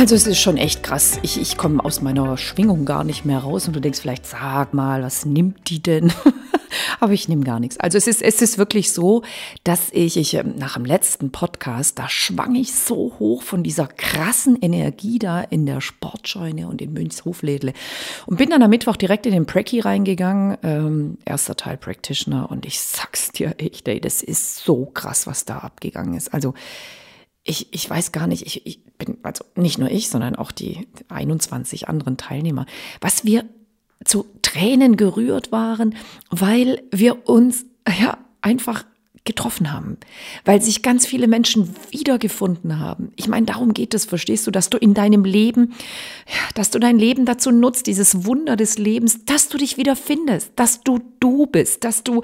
Also es ist schon echt krass. Ich, ich komme aus meiner Schwingung gar nicht mehr raus und du denkst vielleicht, sag mal, was nimmt die denn? Aber ich nehme gar nichts. Also es ist, es ist wirklich so, dass ich, ich ähm, nach dem letzten Podcast, da schwang ich so hoch von dieser krassen Energie da in der Sportscheune und in Münchshoflädle und bin dann am Mittwoch direkt in den Prackie reingegangen, ähm, erster Teil Practitioner und ich sag's dir echt, ey, das ist so krass, was da abgegangen ist. Also ich, ich weiß gar nicht, ich, ich bin, also nicht nur ich, sondern auch die 21 anderen Teilnehmer, was wir zu Tränen gerührt waren, weil wir uns ja einfach getroffen haben, weil sich ganz viele Menschen wiedergefunden haben. Ich meine, darum geht es, verstehst du, dass du in deinem Leben, dass du dein Leben dazu nutzt, dieses Wunder des Lebens, dass du dich wiederfindest, dass du du bist, dass du,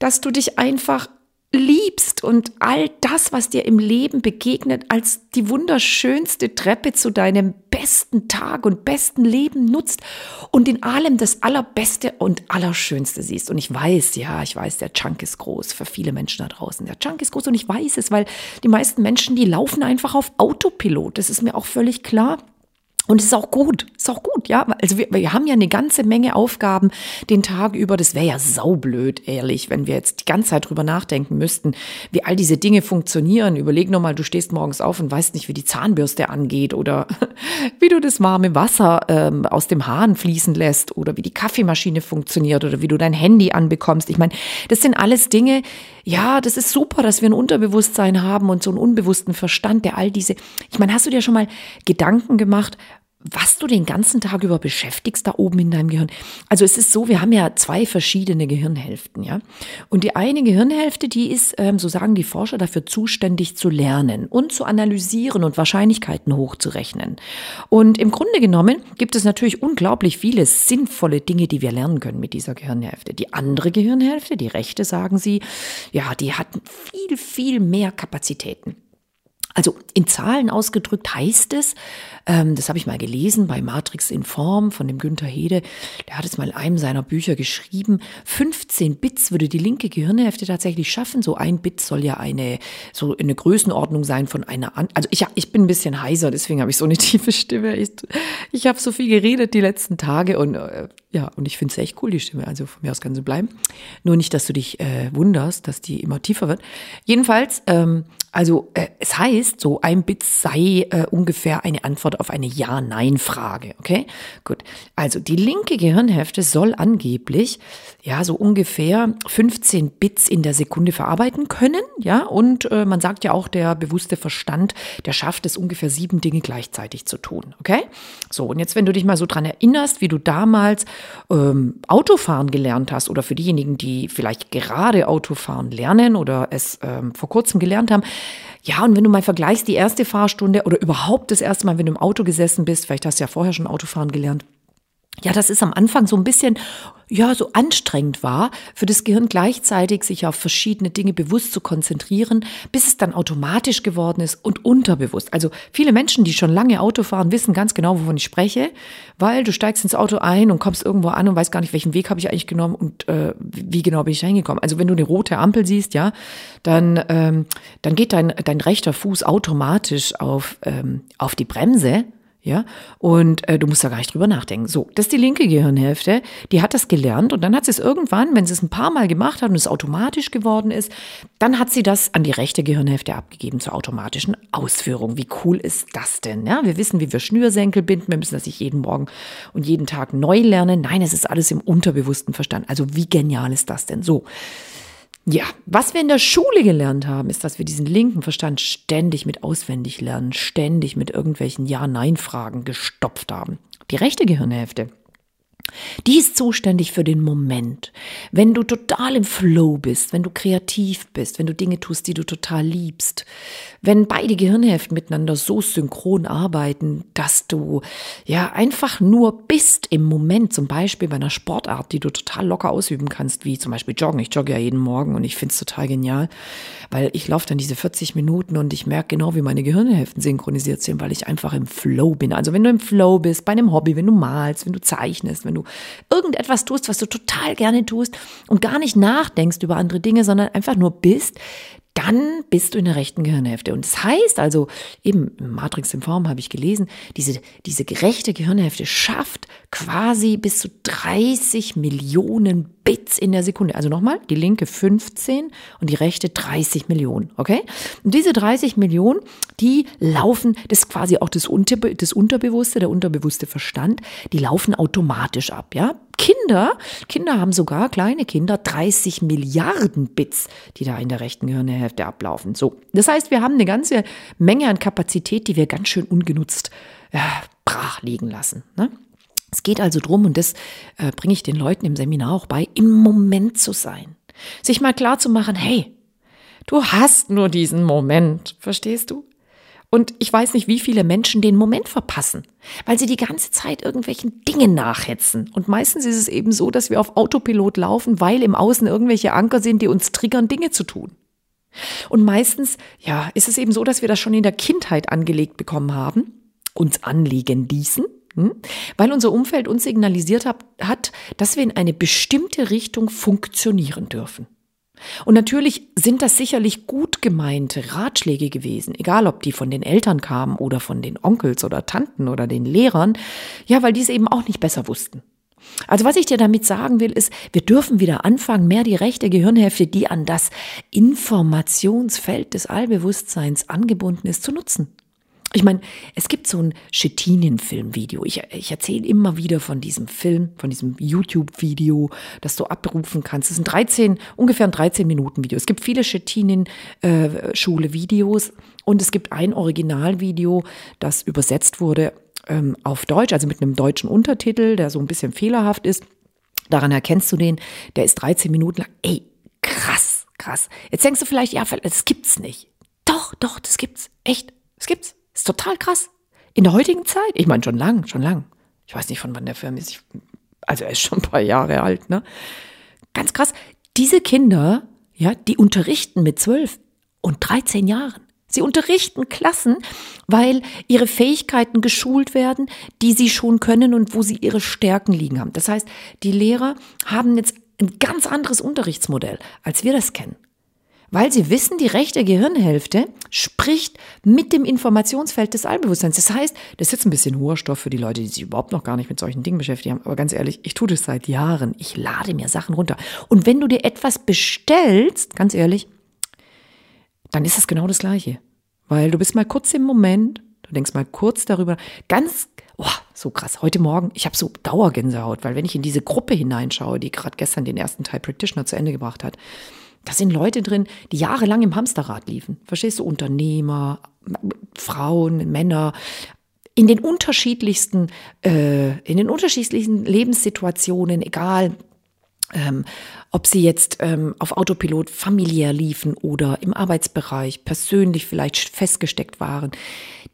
dass du dich einfach liebst und all das, was dir im Leben begegnet, als die wunderschönste Treppe zu deinem besten Tag und besten Leben nutzt und in allem das Allerbeste und Allerschönste siehst. Und ich weiß, ja, ich weiß, der Chunk ist groß für viele Menschen da draußen. Der Chunk ist groß und ich weiß es, weil die meisten Menschen, die laufen einfach auf Autopilot. Das ist mir auch völlig klar. Und es ist auch gut, ist auch gut, ja. Also wir, wir haben ja eine ganze Menge Aufgaben den Tag über. Das wäre ja saublöd, ehrlich, wenn wir jetzt die ganze Zeit drüber nachdenken müssten, wie all diese Dinge funktionieren. Überleg nur mal, du stehst morgens auf und weißt nicht, wie die Zahnbürste angeht oder wie du das warme Wasser ähm, aus dem Hahn fließen lässt oder wie die Kaffeemaschine funktioniert oder wie du dein Handy anbekommst. Ich meine, das sind alles Dinge, ja, das ist super, dass wir ein Unterbewusstsein haben und so einen unbewussten Verstand, der all diese, ich meine, hast du dir schon mal Gedanken gemacht, was du den ganzen Tag über beschäftigst da oben in deinem Gehirn. Also es ist so, wir haben ja zwei verschiedene Gehirnhälften, ja. Und die eine Gehirnhälfte, die ist, ähm, so sagen die Forscher, dafür zuständig zu lernen und zu analysieren und Wahrscheinlichkeiten hochzurechnen. Und im Grunde genommen gibt es natürlich unglaublich viele sinnvolle Dinge, die wir lernen können mit dieser Gehirnhälfte. Die andere Gehirnhälfte, die rechte, sagen sie, ja, die hat viel, viel mehr Kapazitäten. Also in Zahlen ausgedrückt heißt es, ähm, das habe ich mal gelesen bei Matrix in Form von dem Günther Hede, der hat es mal in einem seiner Bücher geschrieben, 15 Bits würde die linke Gehirnhälfte tatsächlich schaffen. So ein Bit soll ja eine, so eine Größenordnung sein von einer, an also ich, ich bin ein bisschen heiser, deswegen habe ich so eine tiefe Stimme. Ich, ich habe so viel geredet die letzten Tage und äh, ja, und ich finde es echt cool, die Stimme. Also von mir aus kann sie bleiben. Nur nicht, dass du dich äh, wunderst, dass die immer tiefer wird. Jedenfalls, ähm, also äh, es heißt, so ein Bit sei äh, ungefähr eine Antwort auf eine Ja-Nein-Frage. Okay, gut. Also die linke Gehirnhälfte soll angeblich ja so ungefähr 15 Bits in der Sekunde verarbeiten können. Ja, und äh, man sagt ja auch, der bewusste Verstand, der schafft es ungefähr sieben Dinge gleichzeitig zu tun. Okay, so und jetzt, wenn du dich mal so dran erinnerst, wie du damals ähm, Autofahren gelernt hast oder für diejenigen, die vielleicht gerade Autofahren lernen oder es ähm, vor kurzem gelernt haben, ja, und wenn du mal vergleichst, die erste Fahrstunde oder überhaupt das erste Mal, wenn du im Auto gesessen bist, vielleicht hast du ja vorher schon Autofahren gelernt, ja, das ist am Anfang so ein bisschen, ja, so anstrengend war, für das Gehirn gleichzeitig sich auf verschiedene Dinge bewusst zu konzentrieren, bis es dann automatisch geworden ist und unterbewusst. Also viele Menschen, die schon lange Auto fahren, wissen ganz genau, wovon ich spreche, weil du steigst ins Auto ein und kommst irgendwo an und weißt gar nicht, welchen Weg habe ich eigentlich genommen und äh, wie genau bin ich reingekommen. Also wenn du eine rote Ampel siehst, ja, dann, ähm, dann geht dein, dein rechter Fuß automatisch auf, ähm, auf die Bremse ja, und äh, du musst da gar nicht drüber nachdenken. So, das ist die linke Gehirnhälfte, die hat das gelernt und dann hat sie es irgendwann, wenn sie es ein paar Mal gemacht hat und es automatisch geworden ist, dann hat sie das an die rechte Gehirnhälfte abgegeben zur automatischen Ausführung. Wie cool ist das denn? Ja, wir wissen, wie wir Schnürsenkel binden, wir müssen das nicht jeden Morgen und jeden Tag neu lernen. Nein, es ist alles im unterbewussten Verstand. Also wie genial ist das denn? So. Ja, was wir in der Schule gelernt haben, ist, dass wir diesen linken Verstand ständig mit auswendig lernen, ständig mit irgendwelchen Ja-Nein-Fragen gestopft haben. Die rechte Gehirnhälfte, Die ist zuständig für den Moment. Wenn du total im Flow bist, wenn du kreativ bist, wenn du Dinge tust, die du total liebst, wenn beide Gehirnhälften miteinander so synchron arbeiten, dass du ja einfach nur bist im Moment, zum Beispiel bei einer Sportart, die du total locker ausüben kannst, wie zum Beispiel Joggen. Ich jogge ja jeden Morgen und ich finde es total genial, weil ich laufe dann diese 40 Minuten und ich merke genau, wie meine Gehirnhälften synchronisiert sind, weil ich einfach im Flow bin. Also wenn du im Flow bist, bei einem Hobby, wenn du malst, wenn du zeichnest, wenn du irgendetwas tust, was du total gerne tust und gar nicht nachdenkst über andere Dinge, sondern einfach nur bist, dann bist du in der rechten Gehirnhälfte. Und das heißt also, eben Matrix in Form habe ich gelesen, diese, diese gerechte Gehirnhälfte schafft quasi bis zu 30 Millionen Bits in der Sekunde. Also nochmal, die linke 15 und die rechte 30 Millionen, okay? Und diese 30 Millionen, die laufen, das ist quasi auch das, Unterbe das Unterbewusste, der unterbewusste Verstand, die laufen automatisch ab, ja? Kinder, Kinder haben sogar, kleine Kinder, 30 Milliarden Bits, die da in der rechten Gehirnhälfte ablaufen. So, das heißt, wir haben eine ganze Menge an Kapazität, die wir ganz schön ungenutzt ja, brach liegen lassen. Ne? Es geht also drum, und das äh, bringe ich den Leuten im Seminar auch bei, im Moment zu sein. Sich mal klar zu machen, hey, du hast nur diesen Moment, verstehst du? Und ich weiß nicht, wie viele Menschen den Moment verpassen, weil sie die ganze Zeit irgendwelchen Dingen nachhetzen. Und meistens ist es eben so, dass wir auf Autopilot laufen, weil im Außen irgendwelche Anker sind, die uns triggern, Dinge zu tun. Und meistens, ja, ist es eben so, dass wir das schon in der Kindheit angelegt bekommen haben, uns anlegen ließen, hm? weil unser Umfeld uns signalisiert hat, dass wir in eine bestimmte Richtung funktionieren dürfen. Und natürlich sind das sicherlich gut gemeinte Ratschläge gewesen, egal ob die von den Eltern kamen oder von den Onkels oder Tanten oder den Lehrern, ja, weil die es eben auch nicht besser wussten. Also was ich dir damit sagen will, ist, wir dürfen wieder anfangen, mehr die rechte Gehirnhälfte, die an das Informationsfeld des Allbewusstseins angebunden ist, zu nutzen. Ich meine, es gibt so ein Chitinien-Film-Video. Ich, ich erzähle immer wieder von diesem Film, von diesem YouTube-Video, das du abrufen kannst. Es ist ein 13, ungefähr ein 13-Minuten-Video. Es gibt viele Chitinien-Schule-Videos äh, und es gibt ein Originalvideo, das übersetzt wurde ähm, auf Deutsch, also mit einem deutschen Untertitel, der so ein bisschen fehlerhaft ist. Daran erkennst du den. Der ist 13 Minuten lang. Ey, krass, krass. Jetzt denkst du vielleicht, ja, das gibt's nicht. Doch, doch, das gibt's. Echt, das gibt's. Ist total krass. In der heutigen Zeit, ich meine schon lang, schon lang. Ich weiß nicht, von wann der Film ist. Ich, also er ist schon ein paar Jahre alt, ne? Ganz krass. Diese Kinder, ja, die unterrichten mit zwölf und 13 Jahren. Sie unterrichten Klassen, weil ihre Fähigkeiten geschult werden, die sie schon können und wo sie ihre Stärken liegen haben. Das heißt, die Lehrer haben jetzt ein ganz anderes Unterrichtsmodell, als wir das kennen weil sie wissen, die rechte Gehirnhälfte spricht mit dem Informationsfeld des Allbewusstseins. Das heißt, das ist jetzt ein bisschen hoher Stoff für die Leute, die sich überhaupt noch gar nicht mit solchen Dingen beschäftigen. Aber ganz ehrlich, ich tue das seit Jahren. Ich lade mir Sachen runter. Und wenn du dir etwas bestellst, ganz ehrlich, dann ist es genau das Gleiche. Weil du bist mal kurz im Moment, du denkst mal kurz darüber, ganz, oh, so krass. Heute Morgen, ich habe so Dauergänsehaut, weil wenn ich in diese Gruppe hineinschaue, die gerade gestern den ersten Teil Practitioner zu Ende gebracht hat, da sind Leute drin, die jahrelang im Hamsterrad liefen. Verstehst du? Unternehmer, Frauen, Männer, in den unterschiedlichsten, äh, in den unterschiedlichsten Lebenssituationen, egal ähm, ob sie jetzt ähm, auf Autopilot familiär liefen oder im Arbeitsbereich persönlich vielleicht festgesteckt waren.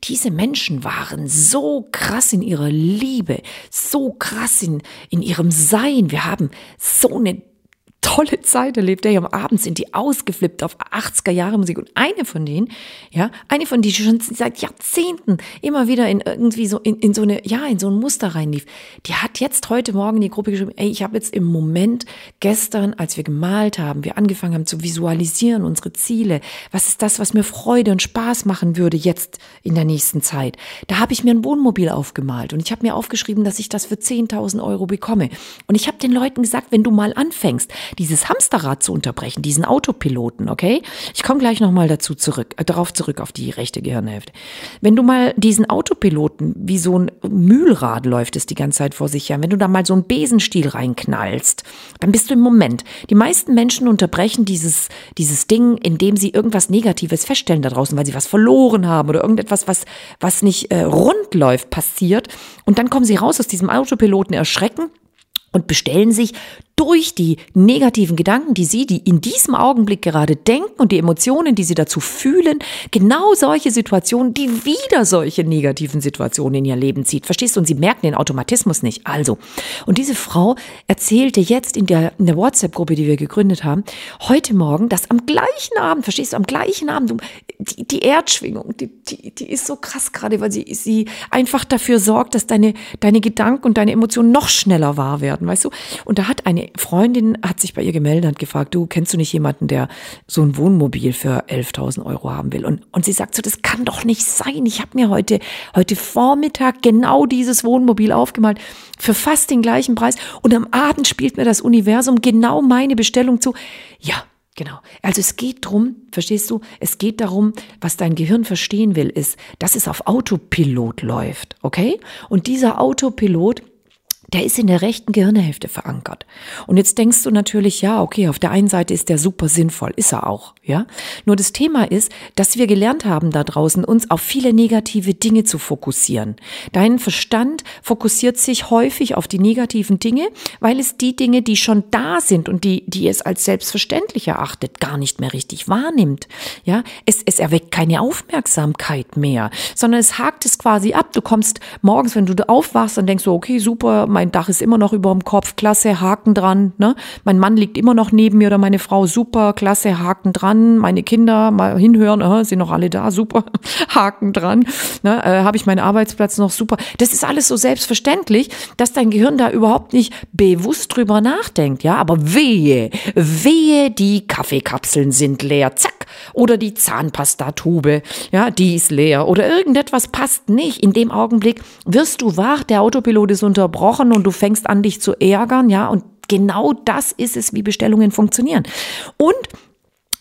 Diese Menschen waren so krass in ihrer Liebe, so krass in, in ihrem Sein. Wir haben so eine tolle Zeit erlebt. Ey, am Abend sind die ausgeflippt auf 80er Jahre Musik. Und eine von denen, ja, eine von denen, die schon seit Jahrzehnten immer wieder in irgendwie so, in, in so eine, ja, in so ein Muster reinlief, die hat jetzt heute Morgen in die Gruppe geschrieben, ey, ich habe jetzt im Moment gestern, als wir gemalt haben, wir angefangen haben zu visualisieren, unsere Ziele, was ist das, was mir Freude und Spaß machen würde jetzt in der nächsten Zeit. Da habe ich mir ein Wohnmobil aufgemalt und ich habe mir aufgeschrieben, dass ich das für 10.000 Euro bekomme. Und ich habe den Leuten gesagt, wenn du mal anfängst, dieses Hamsterrad zu unterbrechen, diesen Autopiloten, okay? Ich komme gleich nochmal dazu zurück, äh, darauf zurück, auf die rechte Gehirnhälfte. Wenn du mal diesen Autopiloten, wie so ein Mühlrad läuft es die ganze Zeit vor sich her, wenn du da mal so einen Besenstiel reinknallst, dann bist du im Moment. Die meisten Menschen unterbrechen dieses, dieses Ding, indem sie irgendwas Negatives feststellen da draußen, weil sie was verloren haben oder irgendetwas, was, was nicht äh, rund läuft, passiert. Und dann kommen sie raus aus diesem Autopiloten, erschrecken und bestellen sich durch die negativen Gedanken, die Sie, die in diesem Augenblick gerade denken und die Emotionen, die Sie dazu fühlen, genau solche Situationen, die wieder solche negativen Situationen in Ihr Leben zieht. Verstehst du? Und Sie merken den Automatismus nicht. Also, und diese Frau erzählte jetzt in der, in der WhatsApp-Gruppe, die wir gegründet haben, heute Morgen, dass am gleichen Abend, verstehst du, am gleichen Abend, die, die Erdschwingung, die, die, die ist so krass gerade, weil sie, sie einfach dafür sorgt, dass deine, deine Gedanken und deine Emotionen noch schneller wahr werden, weißt du? Und da hat eine Freundin hat sich bei ihr gemeldet und gefragt, du kennst du nicht jemanden, der so ein Wohnmobil für 11.000 Euro haben will? Und, und sie sagt so, das kann doch nicht sein. Ich habe mir heute, heute Vormittag genau dieses Wohnmobil aufgemalt für fast den gleichen Preis. Und am Abend spielt mir das Universum genau meine Bestellung zu. Ja, Genau. Also es geht drum, verstehst du? Es geht darum, was dein Gehirn verstehen will, ist, dass es auf Autopilot läuft, okay? Und dieser Autopilot, der ist in der rechten Gehirnhälfte verankert. Und jetzt denkst du natürlich, ja, okay, auf der einen Seite ist der super sinnvoll, ist er auch, ja. Nur das Thema ist, dass wir gelernt haben da draußen, uns auf viele negative Dinge zu fokussieren. Dein Verstand fokussiert sich häufig auf die negativen Dinge, weil es die Dinge, die schon da sind und die, die es als selbstverständlich erachtet, gar nicht mehr richtig wahrnimmt, ja. Es, es erweckt keine Aufmerksamkeit mehr, sondern es hakt es quasi ab. Du kommst morgens, wenn du aufwachst, dann denkst du, okay, super, mein Dach ist immer noch über dem Kopf, klasse, Haken dran. Ne? Mein Mann liegt immer noch neben mir oder meine Frau, super, klasse, Haken dran. Meine Kinder mal hinhören, äh, sind noch alle da, super, Haken dran. Ne? Äh, Habe ich meinen Arbeitsplatz noch, super. Das ist alles so selbstverständlich, dass dein Gehirn da überhaupt nicht bewusst drüber nachdenkt. Ja, aber wehe, wehe, die Kaffeekapseln sind leer, zack. Oder die Zahnpastatube, ja, die ist leer. Oder irgendetwas passt nicht. In dem Augenblick wirst du wach, der Autopilot ist unterbrochen und du fängst an, dich zu ärgern, ja, und genau das ist es, wie Bestellungen funktionieren. Und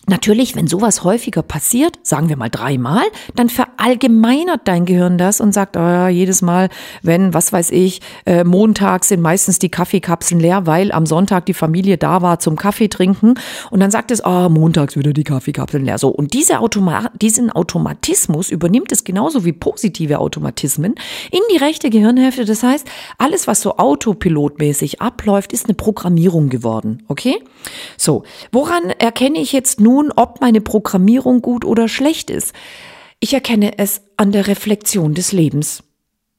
Natürlich, wenn sowas häufiger passiert, sagen wir mal dreimal, dann verallgemeinert dein Gehirn das und sagt, oh ja, jedes Mal, wenn, was weiß ich, äh, montags sind meistens die Kaffeekapseln leer, weil am Sonntag die Familie da war zum Kaffee trinken. Und dann sagt es, oh, montags wieder die Kaffeekapseln leer. So. Und diese Automa diesen Automatismus übernimmt es genauso wie positive Automatismen in die rechte Gehirnhälfte. Das heißt, alles, was so autopilotmäßig abläuft, ist eine Programmierung geworden. Okay? So. Woran erkenne ich jetzt nur, nun, ob meine Programmierung gut oder schlecht ist. Ich erkenne es an der Reflexion des Lebens.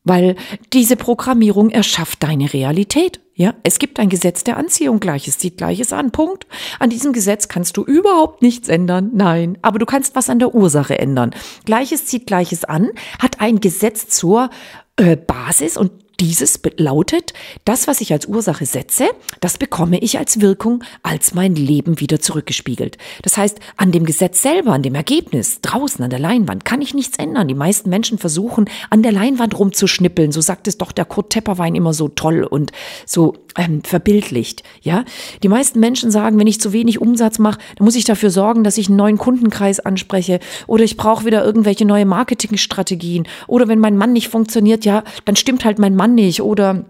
Weil diese Programmierung erschafft deine Realität. Ja, es gibt ein Gesetz der Anziehung, Gleiches zieht Gleiches an. Punkt. An diesem Gesetz kannst du überhaupt nichts ändern. Nein. Aber du kannst was an der Ursache ändern. Gleiches zieht Gleiches an, hat ein Gesetz zur äh, Basis und dieses lautet, das, was ich als Ursache setze, das bekomme ich als Wirkung als mein Leben wieder zurückgespiegelt. Das heißt, an dem Gesetz selber, an dem Ergebnis, draußen an der Leinwand, kann ich nichts ändern. Die meisten Menschen versuchen, an der Leinwand rumzuschnippeln. So sagt es doch der Kurt Tepperwein immer so toll und so ähm, verbildlicht. Ja, die meisten Menschen sagen, wenn ich zu wenig Umsatz mache, dann muss ich dafür sorgen, dass ich einen neuen Kundenkreis anspreche oder ich brauche wieder irgendwelche neue Marketingstrategien oder wenn mein Mann nicht funktioniert, ja, dann stimmt halt mein Mann Mann nicht oder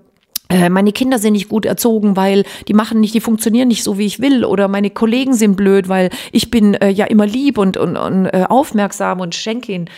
äh, meine Kinder sind nicht gut erzogen, weil die machen nicht, die funktionieren nicht so, wie ich will. Oder meine Kollegen sind blöd, weil ich bin äh, ja immer lieb und, und, und äh, aufmerksam und schenke ihnen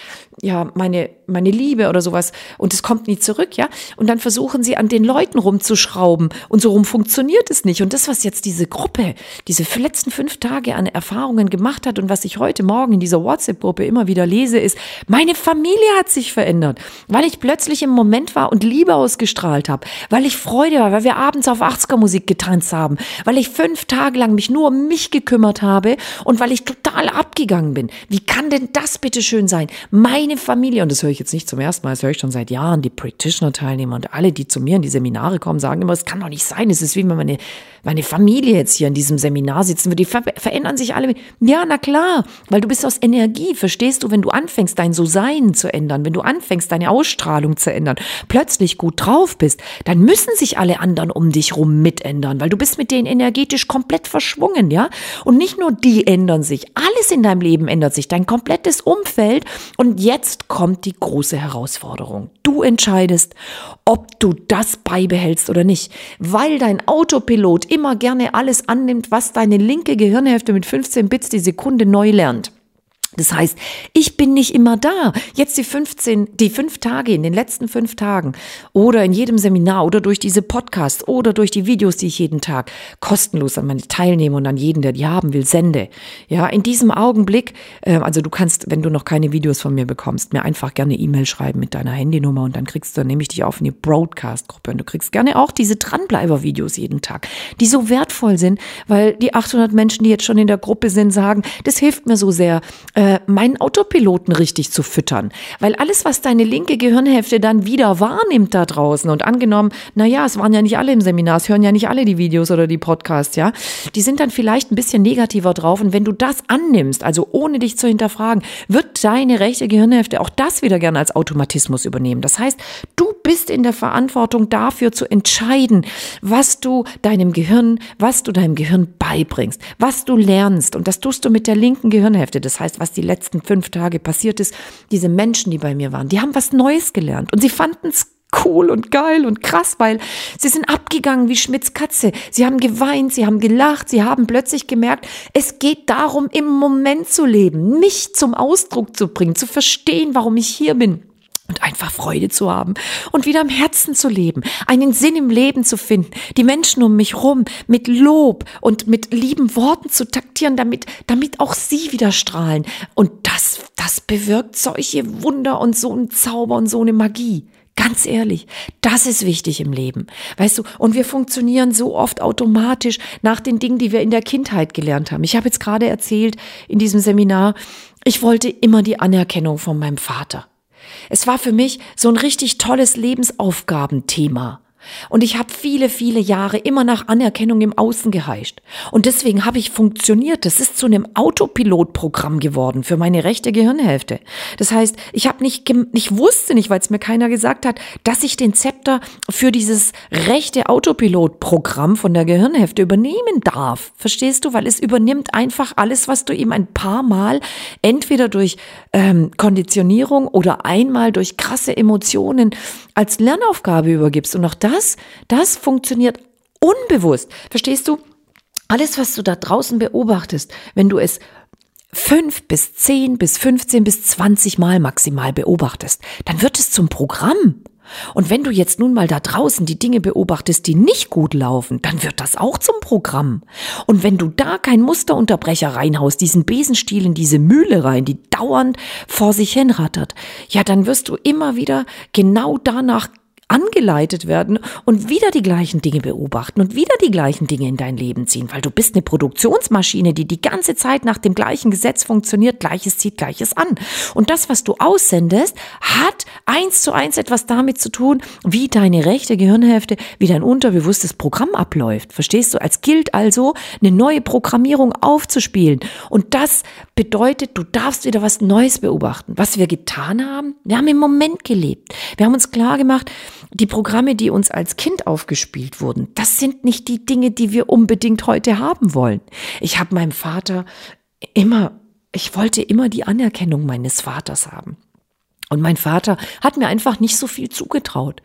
ja meine meine Liebe oder sowas und es kommt nie zurück, ja? Und dann versuchen sie an den Leuten rumzuschrauben und so rum funktioniert es nicht. Und das, was jetzt diese Gruppe, diese letzten fünf Tage an Erfahrungen gemacht hat und was ich heute Morgen in dieser WhatsApp-Gruppe immer wieder lese, ist, meine Familie hat sich verändert, weil ich plötzlich im Moment war und Liebe ausgestrahlt habe, weil ich Freude war, weil wir abends auf 80er-Musik getanzt haben, weil ich fünf Tage lang mich nur um mich gekümmert habe und weil ich total abgegangen bin. Wie kann denn das bitte schön sein? Meine Familie, und das höre ich jetzt nicht zum ersten Mal, das höre ich schon seit Jahren, die Practitioner-Teilnehmer und alle, die zu mir in die Seminare kommen, sagen immer, es kann doch nicht sein. Es ist wie meine, meine Familie jetzt hier in diesem Seminar sitzen wird. Die ver verändern sich alle. Ja, na klar, weil du bist aus Energie. Verstehst du, wenn du anfängst, dein So-Sein zu ändern, wenn du anfängst, deine Ausstrahlung zu ändern, plötzlich gut drauf bist, dann müssen sich alle anderen um dich rum mitändern, weil du bist mit denen energetisch komplett verschwungen, ja? Und nicht nur die ändern sich, alles in deinem Leben ändert sich, dein komplettes Umfeld. Und jetzt kommt die große Herausforderung. Du entscheidest, ob du das beibehältst oder nicht, weil dein Autopilot immer gerne alles annimmt, was deine linke Gehirnhälfte mit 15 Bits die Sekunde neu lernt. Das heißt, ich bin nicht immer da. Jetzt die 15, die fünf Tage, in den letzten fünf Tagen oder in jedem Seminar oder durch diese Podcasts oder durch die Videos, die ich jeden Tag kostenlos an meine Teilnehmer und an jeden, der die haben will, sende. Ja, in diesem Augenblick, äh, also du kannst, wenn du noch keine Videos von mir bekommst, mir einfach gerne E-Mail schreiben mit deiner Handynummer und dann kriegst du, dann nehme ich dich auf eine Broadcast-Gruppe und du kriegst gerne auch diese Dranbleiber-Videos jeden Tag, die so wertvoll sind, weil die 800 Menschen, die jetzt schon in der Gruppe sind, sagen, das hilft mir so sehr, äh, meinen Autopiloten richtig zu füttern. Weil alles, was deine linke Gehirnhälfte dann wieder wahrnimmt da draußen und angenommen, na ja, es waren ja nicht alle im Seminar, es hören ja nicht alle die Videos oder die Podcasts, ja, die sind dann vielleicht ein bisschen negativer drauf und wenn du das annimmst, also ohne dich zu hinterfragen, wird deine rechte Gehirnhälfte auch das wieder gerne als Automatismus übernehmen. Das heißt, du bist in der Verantwortung dafür zu entscheiden, was du deinem Gehirn, was du deinem Gehirn beibringst, was du lernst und das tust du mit der linken Gehirnhälfte. Das heißt, was was die letzten fünf Tage passiert ist, diese Menschen, die bei mir waren, die haben was Neues gelernt. Und sie fanden es cool und geil und krass, weil sie sind abgegangen wie Schmitz Katze. Sie haben geweint, sie haben gelacht, sie haben plötzlich gemerkt, es geht darum, im Moment zu leben, mich zum Ausdruck zu bringen, zu verstehen, warum ich hier bin und einfach Freude zu haben und wieder im Herzen zu leben, einen Sinn im Leben zu finden, die Menschen um mich rum mit Lob und mit lieben Worten zu taktieren, damit, damit auch sie wieder strahlen. Und das, das bewirkt solche Wunder und so ein Zauber und so eine Magie. Ganz ehrlich, das ist wichtig im Leben. Weißt du, und wir funktionieren so oft automatisch nach den Dingen, die wir in der Kindheit gelernt haben. Ich habe jetzt gerade erzählt in diesem Seminar, ich wollte immer die Anerkennung von meinem Vater. Es war für mich so ein richtig tolles Lebensaufgabenthema. Und ich habe viele, viele Jahre immer nach Anerkennung im Außen geheischt. Und deswegen habe ich funktioniert. Das ist zu einem Autopilotprogramm geworden für meine rechte Gehirnhälfte. Das heißt, ich habe nicht, ich wusste nicht, weil es mir keiner gesagt hat, dass ich den Zepter für dieses rechte Autopilotprogramm von der Gehirnhälfte übernehmen darf. Verstehst du? Weil es übernimmt einfach alles, was du ihm ein paar Mal entweder durch ähm, Konditionierung oder einmal durch krasse Emotionen als Lernaufgabe übergibst. Und auch das, das funktioniert unbewusst. Verstehst du? Alles, was du da draußen beobachtest, wenn du es fünf bis zehn bis 15 bis 20 Mal maximal beobachtest, dann wird es zum Programm. Und wenn du jetzt nun mal da draußen die Dinge beobachtest, die nicht gut laufen, dann wird das auch zum Programm. Und wenn du da kein Musterunterbrecher reinhaust, diesen Besenstiel in diese Mühle rein, die dauernd vor sich hin rattert, ja, dann wirst du immer wieder genau danach angeleitet werden und wieder die gleichen Dinge beobachten und wieder die gleichen Dinge in dein Leben ziehen, weil du bist eine Produktionsmaschine, die die ganze Zeit nach dem gleichen Gesetz funktioniert, Gleiches zieht Gleiches an. Und das, was du aussendest, hat eins zu eins etwas damit zu tun, wie deine rechte Gehirnhälfte, wie dein unterbewusstes Programm abläuft. Verstehst du? Als gilt also, eine neue Programmierung aufzuspielen. Und das bedeutet, du darfst wieder was Neues beobachten. Was wir getan haben, wir haben im Moment gelebt. Wir haben uns klar gemacht, die Programme, die uns als Kind aufgespielt wurden, das sind nicht die Dinge, die wir unbedingt heute haben wollen. Ich habe meinem Vater immer, ich wollte immer die Anerkennung meines Vaters haben. Und mein Vater hat mir einfach nicht so viel zugetraut.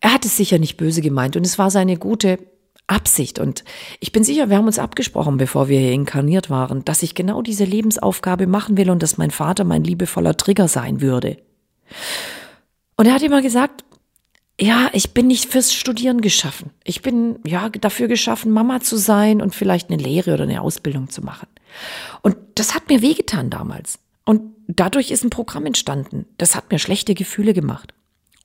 Er hat es sicher nicht böse gemeint und es war seine gute Absicht. Und ich bin sicher, wir haben uns abgesprochen, bevor wir hier inkarniert waren, dass ich genau diese Lebensaufgabe machen will und dass mein Vater mein liebevoller Trigger sein würde. Und er hat immer gesagt, ja, ich bin nicht fürs Studieren geschaffen. Ich bin ja dafür geschaffen, Mama zu sein und vielleicht eine Lehre oder eine Ausbildung zu machen. Und das hat mir wehgetan damals. Und dadurch ist ein Programm entstanden. Das hat mir schlechte Gefühle gemacht.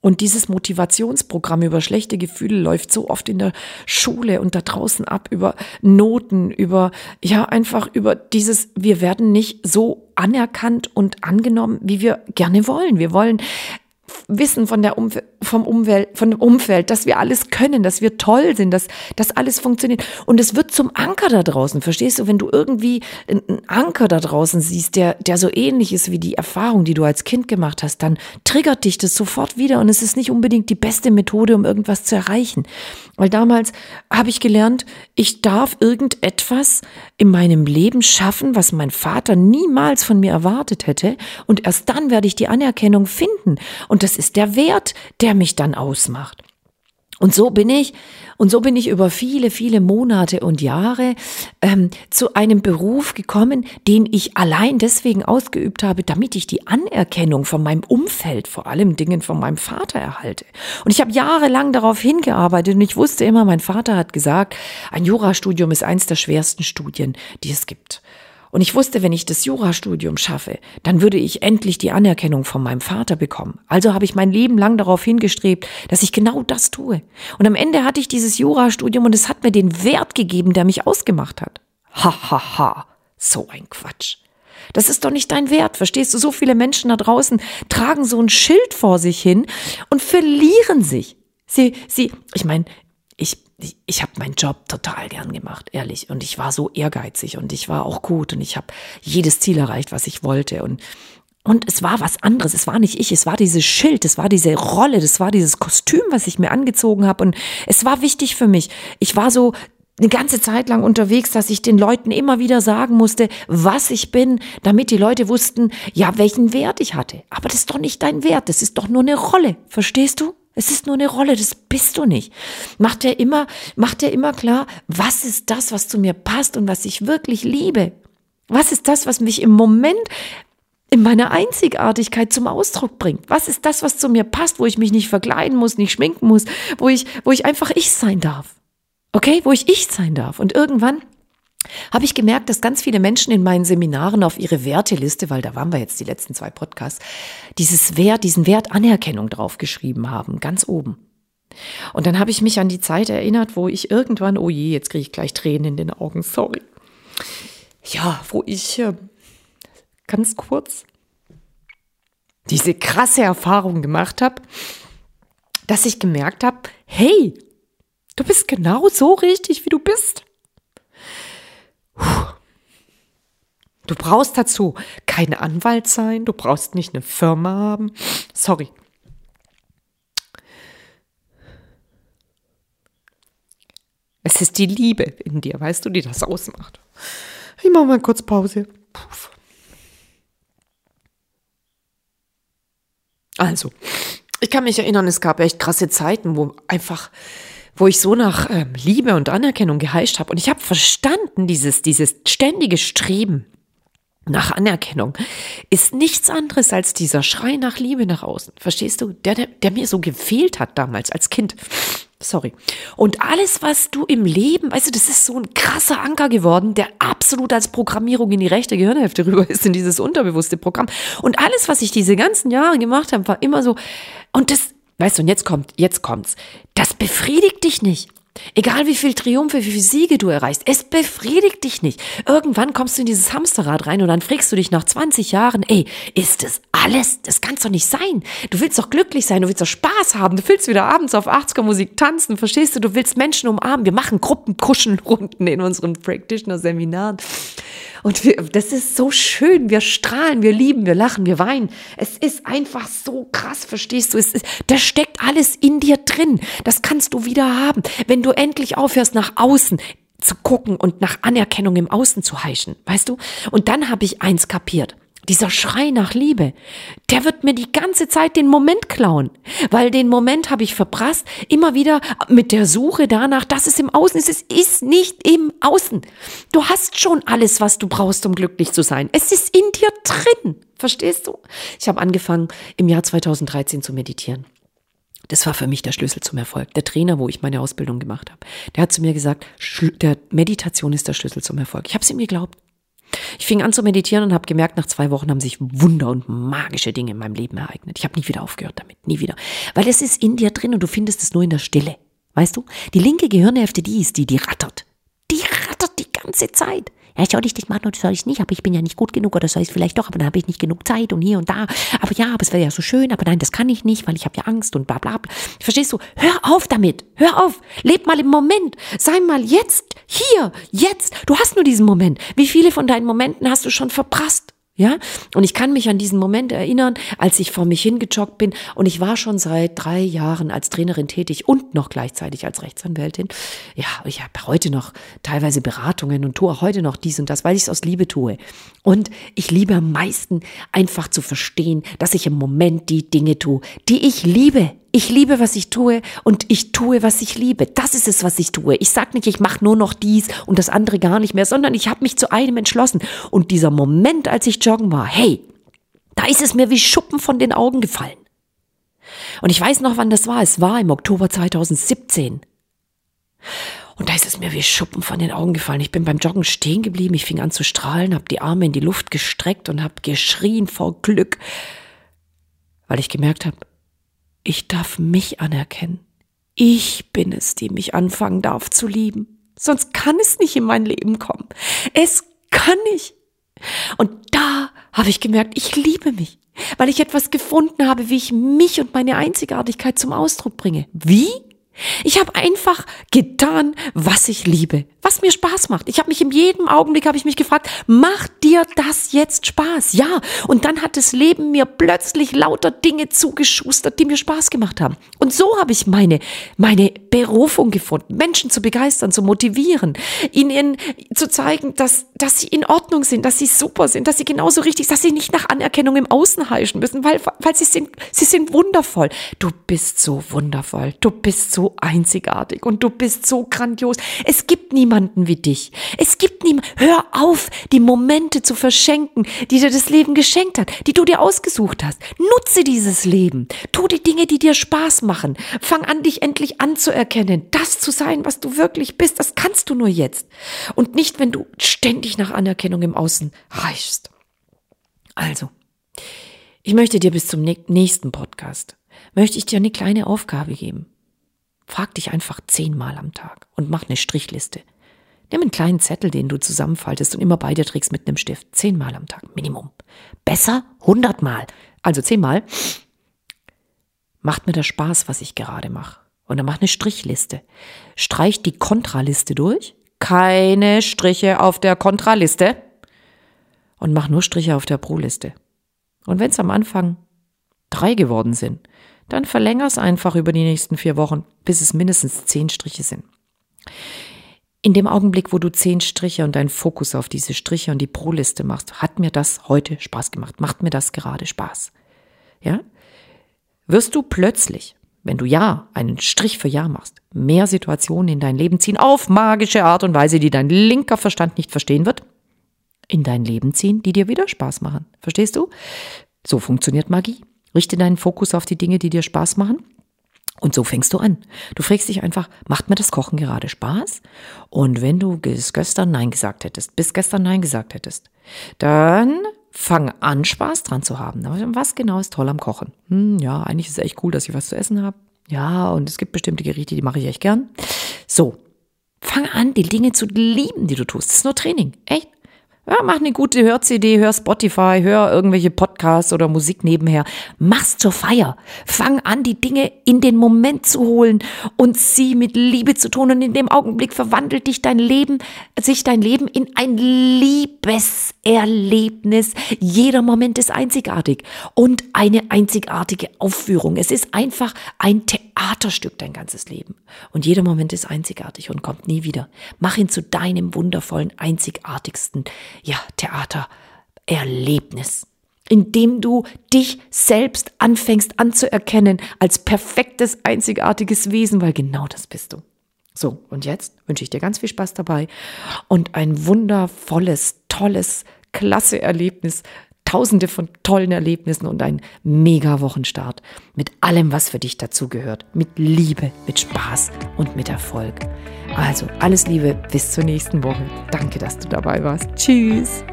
Und dieses Motivationsprogramm über schlechte Gefühle läuft so oft in der Schule und da draußen ab über Noten, über, ja, einfach über dieses, wir werden nicht so anerkannt und angenommen, wie wir gerne wollen. Wir wollen wissen von der Umf vom Umwelt, von dem Umfeld, dass wir alles können, dass wir toll sind, dass, dass alles funktioniert. Und es wird zum Anker da draußen. Verstehst du? Wenn du irgendwie einen Anker da draußen siehst, der, der so ähnlich ist wie die Erfahrung, die du als Kind gemacht hast, dann triggert dich das sofort wieder. Und es ist nicht unbedingt die beste Methode, um irgendwas zu erreichen. Weil damals habe ich gelernt, ich darf irgendetwas in meinem Leben schaffen, was mein Vater niemals von mir erwartet hätte. Und erst dann werde ich die Anerkennung finden. Und das ist der Wert, der mich dann ausmacht. Und so bin ich, und so bin ich über viele, viele Monate und Jahre ähm, zu einem Beruf gekommen, den ich allein deswegen ausgeübt habe, damit ich die Anerkennung von meinem Umfeld, vor allem Dingen von meinem Vater erhalte. Und ich habe jahrelang darauf hingearbeitet und ich wusste immer, mein Vater hat gesagt, ein Jurastudium ist eins der schwersten Studien, die es gibt. Und ich wusste, wenn ich das Jurastudium schaffe, dann würde ich endlich die Anerkennung von meinem Vater bekommen. Also habe ich mein Leben lang darauf hingestrebt, dass ich genau das tue. Und am Ende hatte ich dieses Jurastudium und es hat mir den Wert gegeben, der mich ausgemacht hat. Ha, ha, ha. So ein Quatsch. Das ist doch nicht dein Wert, verstehst du? So viele Menschen da draußen tragen so ein Schild vor sich hin und verlieren sich. Sie, sie, ich meine, ich ich, habe meinen Job total gern gemacht, ehrlich. Und ich war so ehrgeizig und ich war auch gut und ich habe jedes Ziel erreicht, was ich wollte. Und, und es war was anderes. Es war nicht ich, es war dieses Schild, es war diese Rolle, das war dieses Kostüm, was ich mir angezogen habe. Und es war wichtig für mich. Ich war so eine ganze Zeit lang unterwegs, dass ich den Leuten immer wieder sagen musste, was ich bin, damit die Leute wussten, ja, welchen Wert ich hatte. Aber das ist doch nicht dein Wert, das ist doch nur eine Rolle. Verstehst du? Es ist nur eine Rolle, das bist du nicht. Macht er immer, macht er immer klar, was ist das, was zu mir passt und was ich wirklich liebe? Was ist das, was mich im Moment in meiner Einzigartigkeit zum Ausdruck bringt? Was ist das, was zu mir passt, wo ich mich nicht verkleiden muss, nicht schminken muss, wo ich, wo ich einfach ich sein darf? Okay, wo ich ich sein darf. Und irgendwann habe ich gemerkt, dass ganz viele Menschen in meinen Seminaren auf ihre Werteliste, weil da waren wir jetzt die letzten zwei Podcasts, dieses Wert, diesen Wert Anerkennung draufgeschrieben haben, ganz oben. Und dann habe ich mich an die Zeit erinnert, wo ich irgendwann, oh je, jetzt kriege ich gleich Tränen in den Augen, sorry. Ja, wo ich äh, ganz kurz diese krasse Erfahrung gemacht habe, dass ich gemerkt habe, hey, du bist genau so richtig, wie du bist. Du brauchst dazu kein Anwalt sein, du brauchst nicht eine Firma haben. Sorry. Es ist die Liebe in dir, weißt du, die das ausmacht. Ich mache mal kurz Pause. Puff. Also, ich kann mich erinnern, es gab echt krasse Zeiten, wo einfach wo ich so nach ähm, Liebe und Anerkennung geheischt habe. Und ich habe verstanden, dieses, dieses ständige Streben nach Anerkennung ist nichts anderes als dieser Schrei nach Liebe nach außen. Verstehst du? Der, der, der mir so gefehlt hat damals als Kind. Sorry. Und alles, was du im Leben, weißt du, das ist so ein krasser Anker geworden, der absolut als Programmierung in die rechte Gehirnhälfte rüber ist, in dieses unterbewusste Programm. Und alles, was ich diese ganzen Jahre gemacht habe, war immer so, und das, Weißt du, und jetzt kommt, jetzt kommt's. Das befriedigt dich nicht. Egal wie viel Triumphe, wie viel Siege du erreichst, es befriedigt dich nicht. Irgendwann kommst du in dieses Hamsterrad rein und dann fragst du dich nach 20 Jahren, ey, ist das alles? Das kann's doch nicht sein. Du willst doch glücklich sein, du willst doch Spaß haben, du willst wieder abends auf 80er Musik tanzen, verstehst du? Du willst Menschen umarmen. Wir machen Gruppenkuschelrunden in unseren Practitioner-Seminaren. Und wir, das ist so schön. Wir strahlen, wir lieben, wir lachen, wir weinen. Es ist einfach so krass, verstehst du? Es ist, das steckt alles in dir drin. Das kannst du wieder haben, wenn du endlich aufhörst, nach außen zu gucken und nach Anerkennung im Außen zu heischen, weißt du? Und dann habe ich eins kapiert. Dieser Schrei nach Liebe, der wird mir die ganze Zeit den Moment klauen, weil den Moment habe ich verprasst, immer wieder mit der Suche danach, dass es im Außen ist. Es ist nicht im Außen. Du hast schon alles, was du brauchst, um glücklich zu sein. Es ist in dir drin. Verstehst du? Ich habe angefangen, im Jahr 2013 zu meditieren. Das war für mich der Schlüssel zum Erfolg. Der Trainer, wo ich meine Ausbildung gemacht habe, der hat zu mir gesagt, der Meditation ist der Schlüssel zum Erfolg. Ich habe es ihm geglaubt. Ich fing an zu meditieren und habe gemerkt, nach zwei Wochen haben sich Wunder und magische Dinge in meinem Leben ereignet. Ich habe nie wieder aufgehört damit, nie wieder. Weil es ist in dir drin und du findest es nur in der Stille. Weißt du? Die linke Gehirnhälfte, die ist die, die rattert. Die rattert ganze Zeit. Ja, soll ich das machen oder soll ich nicht? Aber ich bin ja nicht gut genug oder soll ich vielleicht doch, aber dann habe ich nicht genug Zeit und hier und da. Aber ja, aber es wäre ja so schön, aber nein, das kann ich nicht, weil ich habe ja Angst und bla bla bla. Verstehst du? Hör auf damit. Hör auf. Leb mal im Moment. Sei mal jetzt, hier, jetzt. Du hast nur diesen Moment. Wie viele von deinen Momenten hast du schon verprasst? Ja, und ich kann mich an diesen Moment erinnern, als ich vor mich hingejoggt bin und ich war schon seit drei Jahren als Trainerin tätig und noch gleichzeitig als Rechtsanwältin. Ja, ich habe heute noch teilweise Beratungen und tue heute noch dies und das, weil ich es aus Liebe tue. Und ich liebe am meisten einfach zu verstehen, dass ich im Moment die Dinge tue, die ich liebe. Ich liebe, was ich tue und ich tue, was ich liebe. Das ist es, was ich tue. Ich sage nicht, ich mache nur noch dies und das andere gar nicht mehr, sondern ich habe mich zu einem entschlossen. Und dieser Moment, als ich joggen war, hey, da ist es mir wie Schuppen von den Augen gefallen. Und ich weiß noch, wann das war. Es war im Oktober 2017. Und da ist es mir wie Schuppen von den Augen gefallen. Ich bin beim Joggen stehen geblieben, ich fing an zu strahlen, habe die Arme in die Luft gestreckt und habe geschrien vor Glück, weil ich gemerkt habe, ich darf mich anerkennen. Ich bin es, die mich anfangen darf zu lieben. Sonst kann es nicht in mein Leben kommen. Es kann nicht. Und da habe ich gemerkt, ich liebe mich, weil ich etwas gefunden habe, wie ich mich und meine Einzigartigkeit zum Ausdruck bringe. Wie? Ich habe einfach getan, was ich liebe, was mir Spaß macht. Ich habe mich in jedem Augenblick habe ich mich gefragt, macht dir das jetzt Spaß? Ja, und dann hat das Leben mir plötzlich lauter Dinge zugeschustert, die mir Spaß gemacht haben. Und so habe ich meine meine Berufung gefunden, Menschen zu begeistern, zu motivieren, ihnen zu zeigen, dass dass sie in Ordnung sind, dass sie super sind, dass sie genauso richtig, dass sie nicht nach Anerkennung im Außen heischen müssen, weil weil sie sind sie sind wundervoll. Du bist so wundervoll. Du bist so einzigartig und du bist so grandios. Es gibt niemanden wie dich. Es gibt niemanden. Hör auf, die Momente zu verschenken, die dir das Leben geschenkt hat, die du dir ausgesucht hast. Nutze dieses Leben. Tu die Dinge, die dir Spaß machen. Fang an, dich endlich anzuerkennen. Das zu sein, was du wirklich bist, das kannst du nur jetzt. Und nicht, wenn du ständig nach Anerkennung im Außen reichst. Also, ich möchte dir bis zum nächsten Podcast, möchte ich dir eine kleine Aufgabe geben. Frag dich einfach zehnmal am Tag und mach eine Strichliste. Nimm einen kleinen Zettel, den du zusammenfaltest und immer bei dir trägst mit einem Stift. Zehnmal am Tag, Minimum. Besser hundertmal. Also zehnmal. Macht mir das Spaß, was ich gerade mache. Und dann mach eine Strichliste. Streich die Kontraliste durch. Keine Striche auf der Kontraliste. Und mach nur Striche auf der Pro-Liste. Und wenn es am Anfang drei geworden sind, dann verlänger es einfach über die nächsten vier Wochen, bis es mindestens zehn Striche sind. In dem Augenblick, wo du zehn Striche und deinen Fokus auf diese Striche und die Pro-Liste machst, hat mir das heute Spaß gemacht, macht mir das gerade Spaß. Ja? Wirst du plötzlich, wenn du Ja, einen Strich für Ja machst, mehr Situationen in dein Leben ziehen, auf magische Art und Weise, die dein linker Verstand nicht verstehen wird, in dein Leben ziehen, die dir wieder Spaß machen. Verstehst du? So funktioniert Magie. Richte deinen Fokus auf die Dinge, die dir Spaß machen. Und so fängst du an. Du fragst dich einfach, macht mir das Kochen gerade Spaß? Und wenn du bis gestern Nein gesagt hättest, bis gestern Nein gesagt hättest, dann fang an, Spaß dran zu haben. Was genau ist toll am Kochen? Hm, ja, eigentlich ist es echt cool, dass ich was zu essen habe. Ja, und es gibt bestimmte Gerichte, die mache ich echt gern. So, fang an, die Dinge zu lieben, die du tust. Das ist nur Training. Echt? Ja, mach eine gute Hör-CD, hör Spotify, hör irgendwelche Podcasts oder Musik nebenher. Mach's zur Feier. Fang an, die Dinge in den Moment zu holen und sie mit Liebe zu tun. Und in dem Augenblick verwandelt dich dein Leben, sich dein Leben in ein Liebeserlebnis. Jeder Moment ist einzigartig und eine einzigartige Aufführung. Es ist einfach ein Theaterstück dein ganzes Leben. Und jeder Moment ist einzigartig und kommt nie wieder. Mach ihn zu deinem wundervollen, einzigartigsten ja, Theatererlebnis, indem du dich selbst anfängst anzuerkennen als perfektes, einzigartiges Wesen, weil genau das bist du. So, und jetzt wünsche ich dir ganz viel Spaß dabei und ein wundervolles, tolles, klasse Erlebnis, tausende von tollen Erlebnissen und ein mega Wochenstart mit allem, was für dich dazugehört. Mit Liebe, mit Spaß und mit Erfolg. Also alles Liebe, bis zur nächsten Woche. Danke, dass du dabei warst. Tschüss.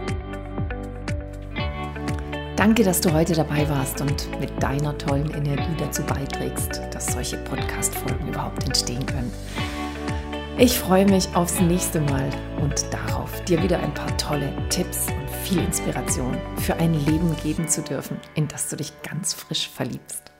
Danke, dass du heute dabei warst und mit deiner tollen Energie dazu beiträgst, dass solche Podcast-Folgen überhaupt entstehen können. Ich freue mich aufs nächste Mal und darauf, dir wieder ein paar tolle Tipps und viel Inspiration für ein Leben geben zu dürfen, in das du dich ganz frisch verliebst.